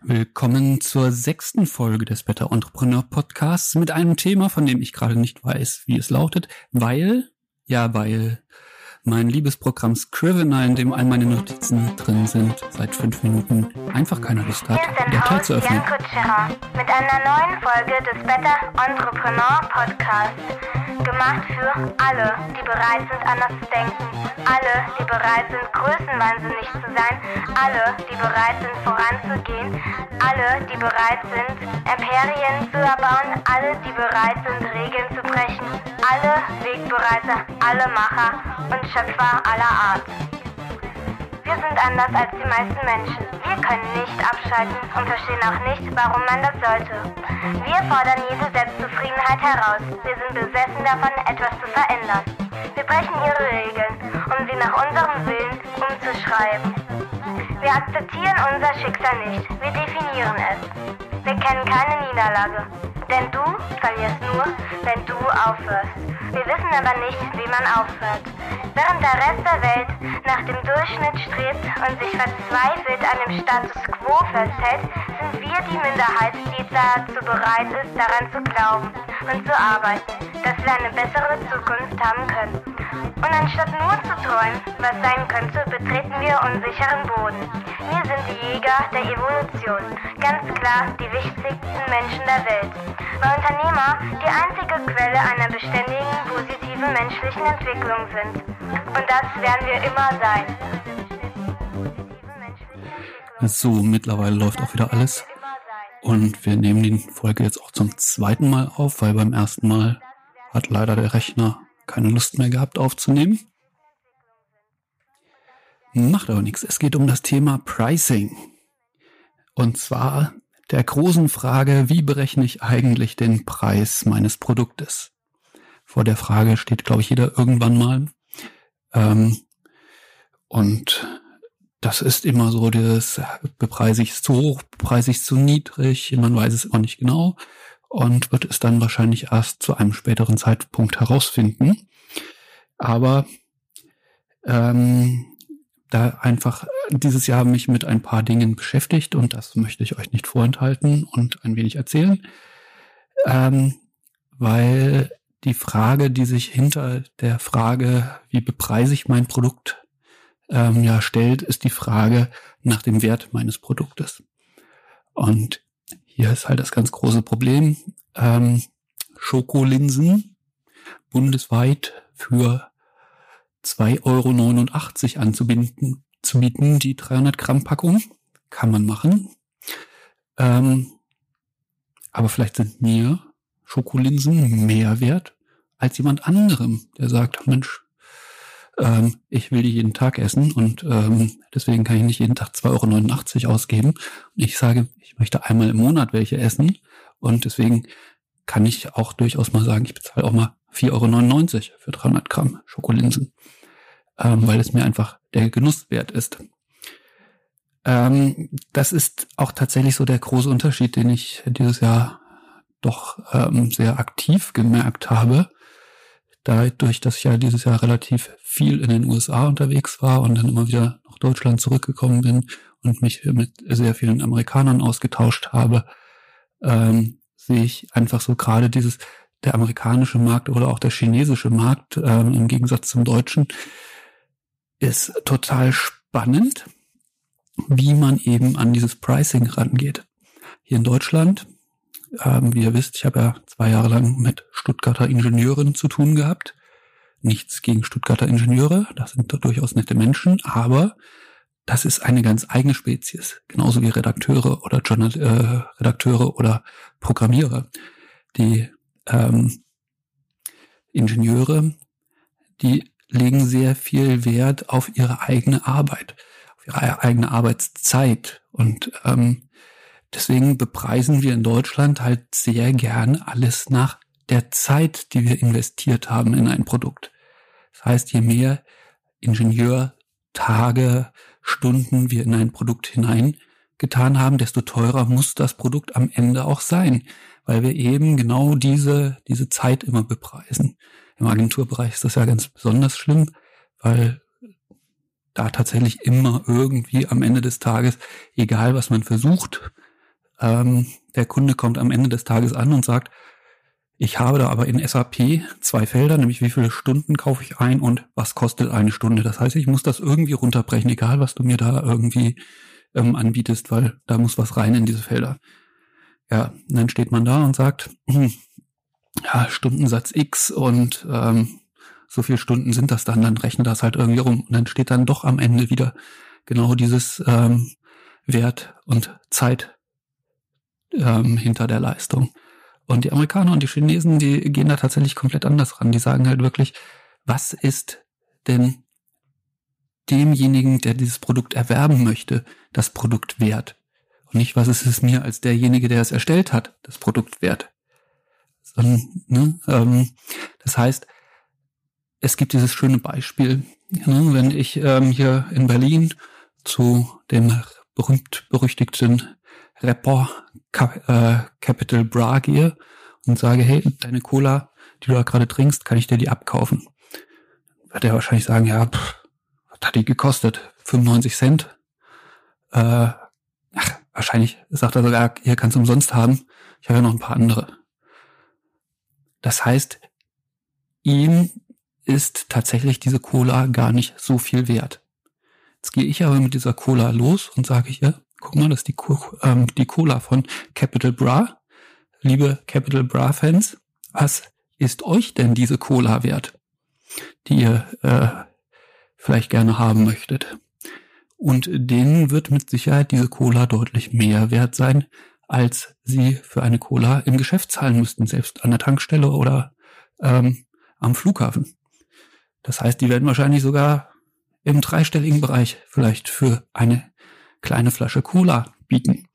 Willkommen zur sechsten Folge des Better Entrepreneur Podcasts mit einem Thema, von dem ich gerade nicht weiß, wie es lautet, weil, ja, weil mein Liebesprogramm Scrivener, in dem all meine Notizen drin sind, seit fünf Minuten einfach keine Lust hat, die Datei zu öffnen. Jan mit einer neuen Folge des Better Entrepreneur Podcasts. Gemacht für alle, die bereit sind, anders zu denken. Alle, die bereit sind, größenwahnsinnig zu sein. Alle, die bereit sind, voranzugehen. Alle, die bereit sind, Imperien zu erbauen. Alle, die bereit sind, Regeln zu brechen. Alle Wegbereiter, alle Macher und Schöpfer aller Art. Wir sind anders als die meisten Menschen. Wir können nicht abschalten und verstehen auch nicht, warum man das sollte. Wir fordern jede Selbstzufriedenheit heraus. Wir sind besessen davon, etwas zu verändern. Wir brechen ihre Regeln, um sie nach unserem Willen umzuschreiben. Wir akzeptieren unser Schicksal nicht. Wir definieren es. Wir kennen keine Niederlage. Denn du verlierst nur, wenn du aufhörst. Wir wissen aber nicht, wie man aufhört. Während der Rest der Welt nach dem Durchschnitt strebt und sich verzweifelt an dem Status quo festhält, sind wir die Minderheit, die dazu bereit ist, daran zu glauben und zu arbeiten, dass wir eine bessere Zukunft haben können. Und anstatt nur zu träumen, was sein könnte, betreten wir unsicheren Boden. Wir sind die Jäger der Evolution, ganz klar die wichtigsten Menschen der Welt. Weil Unternehmer die einzige Quelle einer beständigen, positiven menschlichen Entwicklung sind. Und das werden wir immer sein. So, mittlerweile läuft auch wieder alles. Und wir nehmen die Folge jetzt auch zum zweiten Mal auf, weil beim ersten Mal hat leider der Rechner keine Lust mehr gehabt aufzunehmen. Macht aber nichts. Es geht um das Thema Pricing. Und zwar der großen Frage, wie berechne ich eigentlich den Preis meines Produktes? Vor der Frage steht, glaube ich, jeder irgendwann mal. Ähm, und das ist immer so, das bepreise ich es zu hoch, bepreise ich es zu niedrig, man weiß es auch nicht genau und wird es dann wahrscheinlich erst zu einem späteren Zeitpunkt herausfinden. Aber ähm, da einfach dieses Jahr mich mit ein paar Dingen beschäftigt und das möchte ich euch nicht vorenthalten und ein wenig erzählen, ähm, weil die Frage, die sich hinter der Frage, wie bepreise ich mein Produkt, ähm, ja stellt, ist die Frage nach dem Wert meines Produktes. Und hier ist halt das ganz große Problem. Ähm, Schokolinsen bundesweit für 2,89 Euro anzubinden, zu bieten, die 300 Gramm Packung. Kann man machen. Ähm, aber vielleicht sind mir Schokolinsen mehr wert als jemand anderem, der sagt, Mensch, ähm, ich will die jeden Tag essen und ähm, deswegen kann ich nicht jeden Tag 2,89 Euro ausgeben. Und ich sage, ich möchte einmal im Monat welche essen und deswegen kann ich auch durchaus mal sagen, ich bezahle auch mal 4,99 Euro für 300 Gramm Schokolinsen, ähm, weil es mir einfach der Genuss wert ist. Ähm, das ist auch tatsächlich so der große Unterschied, den ich dieses Jahr doch ähm, sehr aktiv gemerkt habe dadurch, dass ich ja dieses Jahr relativ viel in den USA unterwegs war und dann immer wieder nach Deutschland zurückgekommen bin und mich mit sehr vielen Amerikanern ausgetauscht habe, ähm, sehe ich einfach so gerade dieses, der amerikanische Markt oder auch der chinesische Markt ähm, im Gegensatz zum deutschen ist total spannend, wie man eben an dieses Pricing rangeht. Hier in Deutschland ähm, wie ihr wisst, ich habe ja zwei Jahre lang mit Stuttgarter Ingenieuren zu tun gehabt. Nichts gegen Stuttgarter Ingenieure, das sind durchaus nette Menschen, aber das ist eine ganz eigene Spezies, genauso wie Redakteure oder Journal äh, Redakteure oder Programmierer. Die ähm, Ingenieure, die legen sehr viel Wert auf ihre eigene Arbeit, auf ihre eigene Arbeitszeit und ähm, Deswegen bepreisen wir in Deutschland halt sehr gern alles nach der Zeit, die wir investiert haben in ein Produkt. Das heißt, je mehr Ingenieur, Tage, Stunden wir in ein Produkt hineingetan haben, desto teurer muss das Produkt am Ende auch sein, weil wir eben genau diese, diese Zeit immer bepreisen. Im Agenturbereich ist das ja ganz besonders schlimm, weil da tatsächlich immer irgendwie am Ende des Tages, egal was man versucht, ähm, der Kunde kommt am Ende des Tages an und sagt, ich habe da aber in SAP zwei Felder, nämlich wie viele Stunden kaufe ich ein und was kostet eine Stunde. Das heißt, ich muss das irgendwie runterbrechen, egal was du mir da irgendwie ähm, anbietest, weil da muss was rein in diese Felder. Ja, dann steht man da und sagt, ja, Stundensatz X und ähm, so viele Stunden sind das dann, dann rechne das halt irgendwie rum. Und dann steht dann doch am Ende wieder genau dieses ähm, Wert und Zeit ähm, hinter der Leistung. Und die Amerikaner und die Chinesen, die gehen da tatsächlich komplett anders ran. Die sagen halt wirklich, was ist denn demjenigen, der dieses Produkt erwerben möchte, das Produkt wert? Und nicht, was ist es mir als derjenige, der es erstellt hat, das Produkt wert? Sondern, ne, ähm, das heißt, es gibt dieses schöne Beispiel, ne, wenn ich ähm, hier in Berlin zu dem berühmt-berüchtigten Rapper äh, Capital Bra gehe und sage, hey, deine Cola, die du da gerade trinkst, kann ich dir die abkaufen? Wird er wahrscheinlich sagen, ja, pff, was hat die gekostet? 95 Cent? Äh, ach, wahrscheinlich sagt er sogar, hier kannst du umsonst haben. Ich habe ja noch ein paar andere. Das heißt, ihm ist tatsächlich diese Cola gar nicht so viel wert. Jetzt gehe ich aber mit dieser Cola los und sage hier, guck mal, das ist die, ähm, die Cola von Capital Bra. Liebe Capital Bra Fans, was ist euch denn diese Cola wert, die ihr äh, vielleicht gerne haben möchtet? Und denen wird mit Sicherheit diese Cola deutlich mehr wert sein, als sie für eine Cola im Geschäft zahlen müssten, selbst an der Tankstelle oder ähm, am Flughafen. Das heißt, die werden wahrscheinlich sogar im dreistelligen Bereich vielleicht für eine kleine Flasche Cola bieten,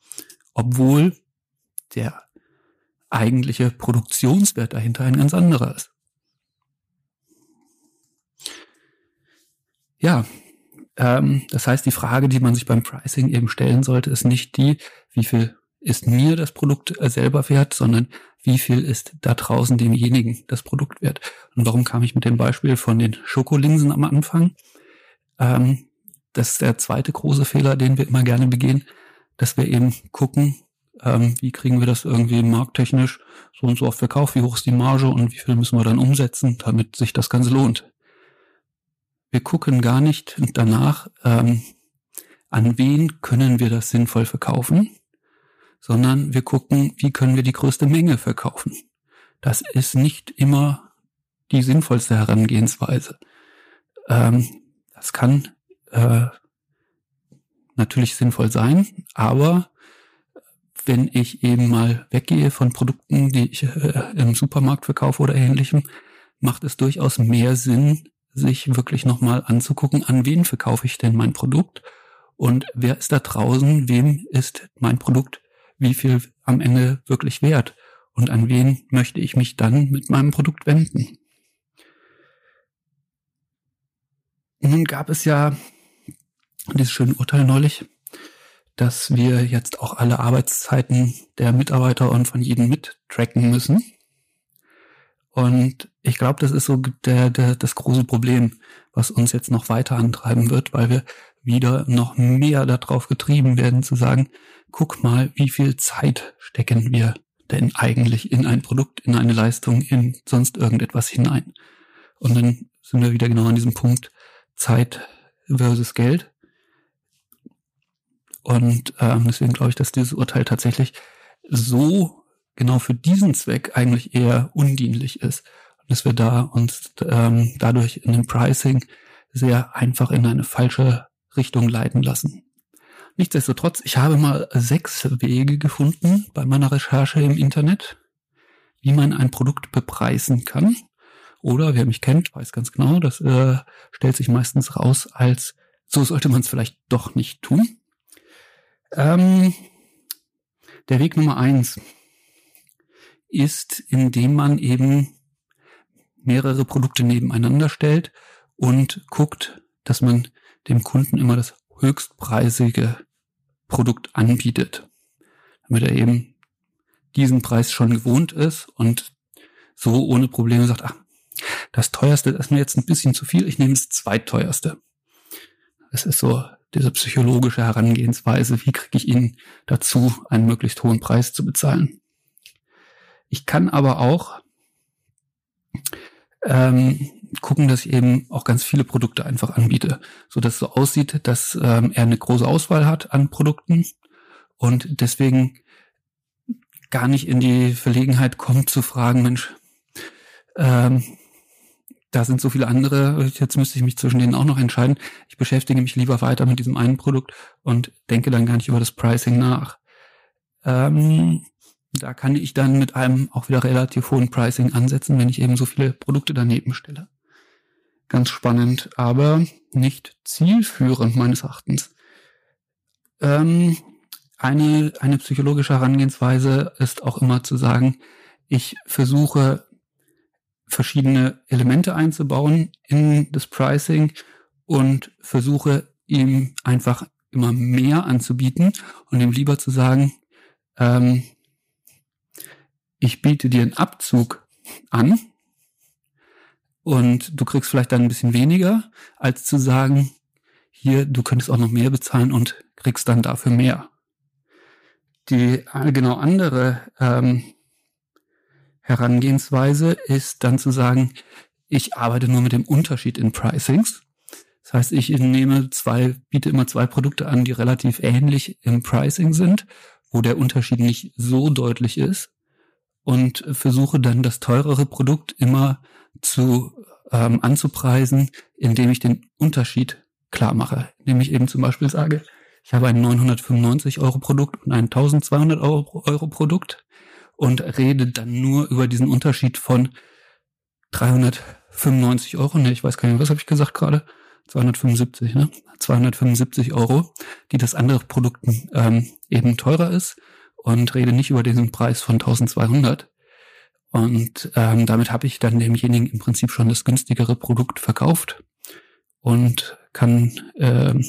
obwohl der eigentliche Produktionswert dahinter ein ganz anderer ist. Ja, ähm, das heißt, die Frage, die man sich beim Pricing eben stellen sollte, ist nicht die, wie viel ist mir das Produkt äh, selber wert, sondern wie viel ist da draußen demjenigen das Produkt wert. Und warum kam ich mit dem Beispiel von den Schokolinsen am Anfang? Ähm, das ist der zweite große Fehler, den wir immer gerne begehen, dass wir eben gucken, ähm, wie kriegen wir das irgendwie markttechnisch so und so oft verkauft, wie hoch ist die Marge und wie viel müssen wir dann umsetzen, damit sich das Ganze lohnt. Wir gucken gar nicht danach, ähm, an wen können wir das sinnvoll verkaufen, sondern wir gucken, wie können wir die größte Menge verkaufen. Das ist nicht immer die sinnvollste Herangehensweise. Ähm, das kann äh, natürlich sinnvoll sein, aber wenn ich eben mal weggehe von Produkten, die ich äh, im Supermarkt verkaufe oder ähnlichem, macht es durchaus mehr Sinn, sich wirklich nochmal anzugucken, an wen verkaufe ich denn mein Produkt und wer ist da draußen, wem ist mein Produkt wie viel am Ende wirklich wert und an wen möchte ich mich dann mit meinem Produkt wenden. Nun gab es ja dieses schöne Urteil neulich, dass wir jetzt auch alle Arbeitszeiten der Mitarbeiter und von jedem mittracken müssen. Und ich glaube, das ist so der, der, das große Problem, was uns jetzt noch weiter antreiben wird, weil wir wieder noch mehr darauf getrieben werden zu sagen, guck mal, wie viel Zeit stecken wir denn eigentlich in ein Produkt, in eine Leistung, in sonst irgendetwas hinein. Und dann sind wir wieder genau an diesem Punkt Zeit versus Geld. Und ähm, deswegen glaube ich, dass dieses Urteil tatsächlich so genau für diesen Zweck eigentlich eher undienlich ist. Und dass wir da uns ähm, dadurch in dem Pricing sehr einfach in eine falsche Richtung leiten lassen. Nichtsdestotrotz, ich habe mal sechs Wege gefunden bei meiner Recherche im Internet, wie man ein Produkt bepreisen kann. Oder wer mich kennt, weiß ganz genau, das äh, stellt sich meistens raus als, so sollte man es vielleicht doch nicht tun. Ähm, der Weg Nummer eins ist, indem man eben mehrere Produkte nebeneinander stellt und guckt, dass man dem Kunden immer das höchstpreisige Produkt anbietet, damit er eben diesen Preis schon gewohnt ist und so ohne Probleme sagt, ach, das teuerste ist mir jetzt ein bisschen zu viel, ich nehme das zweitteuerste. Das ist so diese psychologische Herangehensweise, wie kriege ich ihn dazu, einen möglichst hohen Preis zu bezahlen. Ich kann aber auch ähm, gucken, dass ich eben auch ganz viele Produkte einfach anbiete, so dass es so aussieht, dass ähm, er eine große Auswahl hat an Produkten und deswegen gar nicht in die Verlegenheit kommt zu fragen, Mensch, ähm, da sind so viele andere, jetzt müsste ich mich zwischen denen auch noch entscheiden. Ich beschäftige mich lieber weiter mit diesem einen Produkt und denke dann gar nicht über das Pricing nach. Ähm, da kann ich dann mit einem auch wieder relativ hohen Pricing ansetzen, wenn ich eben so viele Produkte daneben stelle. Ganz spannend, aber nicht zielführend meines Erachtens. Ähm, eine, eine psychologische Herangehensweise ist auch immer zu sagen, ich versuche verschiedene Elemente einzubauen in das Pricing und versuche ihm einfach immer mehr anzubieten und ihm lieber zu sagen, ähm, ich biete dir einen Abzug an und du kriegst vielleicht dann ein bisschen weniger, als zu sagen, hier, du könntest auch noch mehr bezahlen und kriegst dann dafür mehr. Die äh, genau andere ähm, Herangehensweise ist dann zu sagen, ich arbeite nur mit dem Unterschied in Pricings. Das heißt, ich nehme zwei, biete immer zwei Produkte an, die relativ ähnlich im Pricing sind, wo der Unterschied nicht so deutlich ist und versuche dann das teurere Produkt immer zu ähm, anzupreisen, indem ich den Unterschied klar mache, indem ich eben zum Beispiel sage, ich habe ein 995 Euro Produkt und ein 1200 Euro, Euro Produkt und rede dann nur über diesen Unterschied von 395 Euro. Ne, ich weiß gar nicht, was habe ich gesagt gerade? 275, ne? 275 Euro, die das andere Produkt ähm, eben teurer ist und rede nicht über diesen Preis von 1200. Und ähm, damit habe ich dann demjenigen im Prinzip schon das günstigere Produkt verkauft und kann ähm,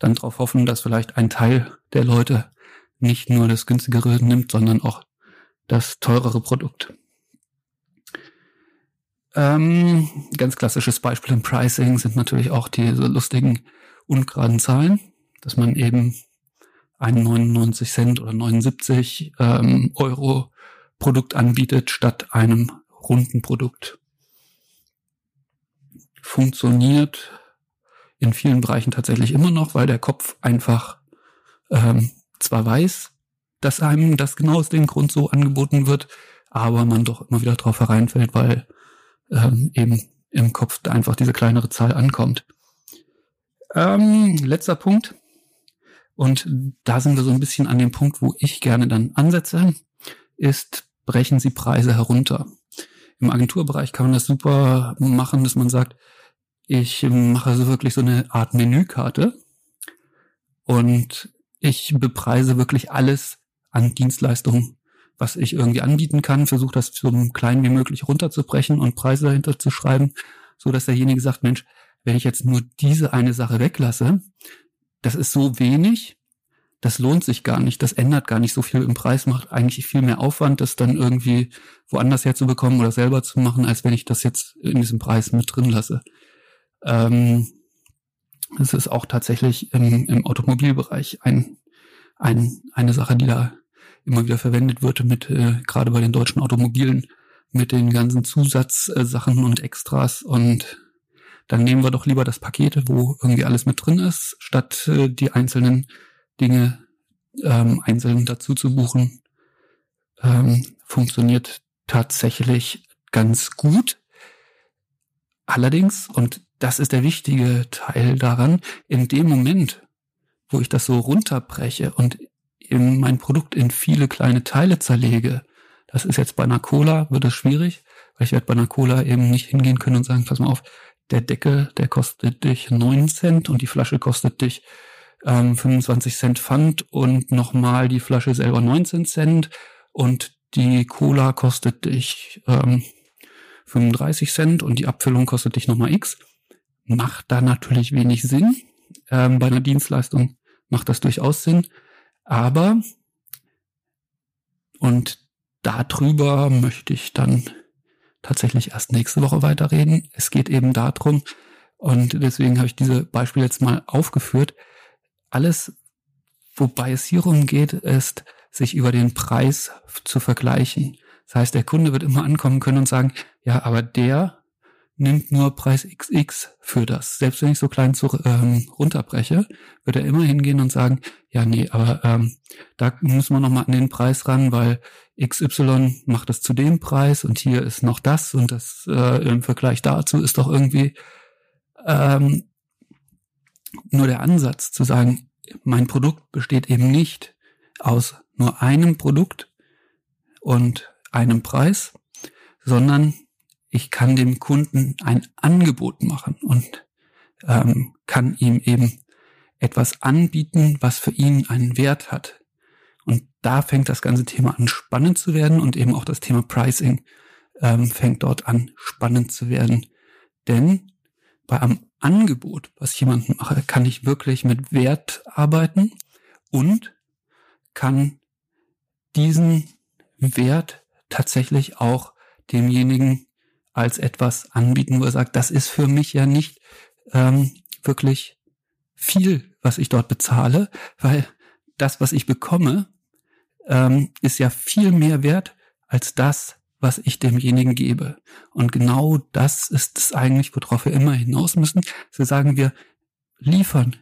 dann darauf hoffen, dass vielleicht ein Teil der Leute nicht nur das günstigere nimmt, sondern auch das teurere Produkt. Ähm, ganz klassisches Beispiel im Pricing sind natürlich auch diese lustigen ungeraden Zahlen, dass man eben ein 99 Cent oder 79 ähm, Euro Produkt anbietet statt einem runden Produkt. Funktioniert in vielen Bereichen tatsächlich immer noch, weil der Kopf einfach ähm, zwar weiß, dass einem das genau aus dem Grund so angeboten wird, aber man doch immer wieder drauf hereinfällt, weil ähm, eben im Kopf einfach diese kleinere Zahl ankommt. Ähm, letzter Punkt. Und da sind wir so ein bisschen an dem Punkt, wo ich gerne dann ansetze, ist, brechen Sie Preise herunter. Im Agenturbereich kann man das super machen, dass man sagt, ich mache so wirklich so eine Art Menükarte und ich bepreise wirklich alles an Dienstleistungen, was ich irgendwie anbieten kann, versuche das so klein wie möglich runterzubrechen und Preise dahinter zu schreiben, so dass derjenige sagt, Mensch, wenn ich jetzt nur diese eine Sache weglasse, das ist so wenig, das lohnt sich gar nicht, das ändert gar nicht so viel im Preis, macht eigentlich viel mehr Aufwand, das dann irgendwie woanders herzubekommen oder selber zu machen, als wenn ich das jetzt in diesem Preis mit drin lasse. Ähm, das ist auch tatsächlich im, im Automobilbereich ein, ein, eine Sache, die da immer wieder verwendet wird mit, äh, gerade bei den deutschen Automobilen, mit den ganzen Zusatzsachen und Extras und dann nehmen wir doch lieber das Paket, wo irgendwie alles mit drin ist, statt äh, die einzelnen Dinge ähm, einzeln dazu zu buchen. Ähm, funktioniert tatsächlich ganz gut. Allerdings, und das ist der wichtige Teil daran, in dem Moment, wo ich das so runterbreche und eben mein Produkt in viele kleine Teile zerlege. Das ist jetzt bei einer Cola, wird das schwierig, weil ich werde bei einer Cola eben nicht hingehen können und sagen, pass mal auf, der Deckel, der kostet dich neun Cent und die Flasche kostet dich ähm, 25 Cent Pfand und nochmal die Flasche selber 19 Cent und die Cola kostet dich ähm, 35 Cent und die Abfüllung kostet dich nochmal X. Macht da natürlich wenig Sinn. Ähm, bei einer Dienstleistung macht das durchaus Sinn. Aber, und darüber möchte ich dann tatsächlich erst nächste Woche weiterreden. Es geht eben darum, Und deswegen habe ich diese Beispiele jetzt mal aufgeführt. Alles, wobei es hierum geht, ist, sich über den Preis zu vergleichen. Das heißt, der Kunde wird immer ankommen können und sagen, ja, aber der nimmt nur Preis XX für das. Selbst wenn ich so klein zu, ähm, runterbreche, wird er immer hingehen und sagen, ja, nee, aber ähm, da müssen wir nochmal an den Preis ran, weil XY macht es zu dem Preis und hier ist noch das und das äh, im Vergleich dazu ist doch irgendwie ähm, nur der Ansatz zu sagen, mein Produkt besteht eben nicht aus nur einem Produkt und einem Preis, sondern ich kann dem Kunden ein Angebot machen und ähm, kann ihm eben etwas anbieten, was für ihn einen Wert hat. Und da fängt das ganze Thema an spannend zu werden und eben auch das Thema Pricing ähm, fängt dort an spannend zu werden. Denn bei einem Angebot, was ich jemandem mache, kann ich wirklich mit Wert arbeiten und kann diesen Wert tatsächlich auch demjenigen als etwas anbieten, wo er sagt, das ist für mich ja nicht ähm, wirklich viel, was ich dort bezahle, weil das, was ich bekomme, ähm, ist ja viel mehr wert als das, was ich demjenigen gebe. Und genau das ist es eigentlich, worauf wir immer hinaus müssen. So sagen wir, liefern.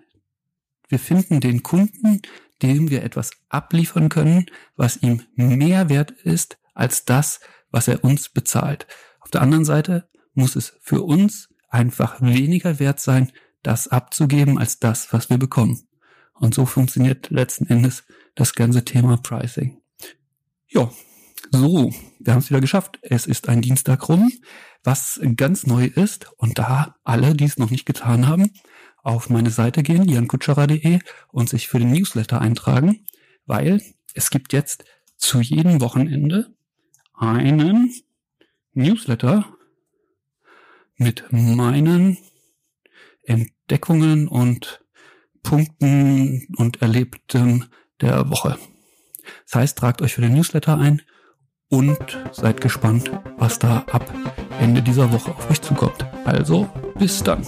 Wir finden den Kunden, dem wir etwas abliefern können, was ihm mehr wert ist als das, was er uns bezahlt. Auf der anderen Seite muss es für uns einfach weniger wert sein, das abzugeben, als das, was wir bekommen. Und so funktioniert letzten Endes das ganze Thema Pricing. Ja, so, wir haben es wieder geschafft. Es ist ein Dienstag rum, was ganz neu ist. Und da alle, die es noch nicht getan haben, auf meine Seite gehen, jankutscherer.de und sich für den Newsletter eintragen, weil es gibt jetzt zu jedem Wochenende einen Newsletter mit meinen Entdeckungen und Punkten und Erlebtem der Woche. Das heißt, tragt euch für den Newsletter ein und seid gespannt, was da ab Ende dieser Woche auf euch zukommt. Also, bis dann.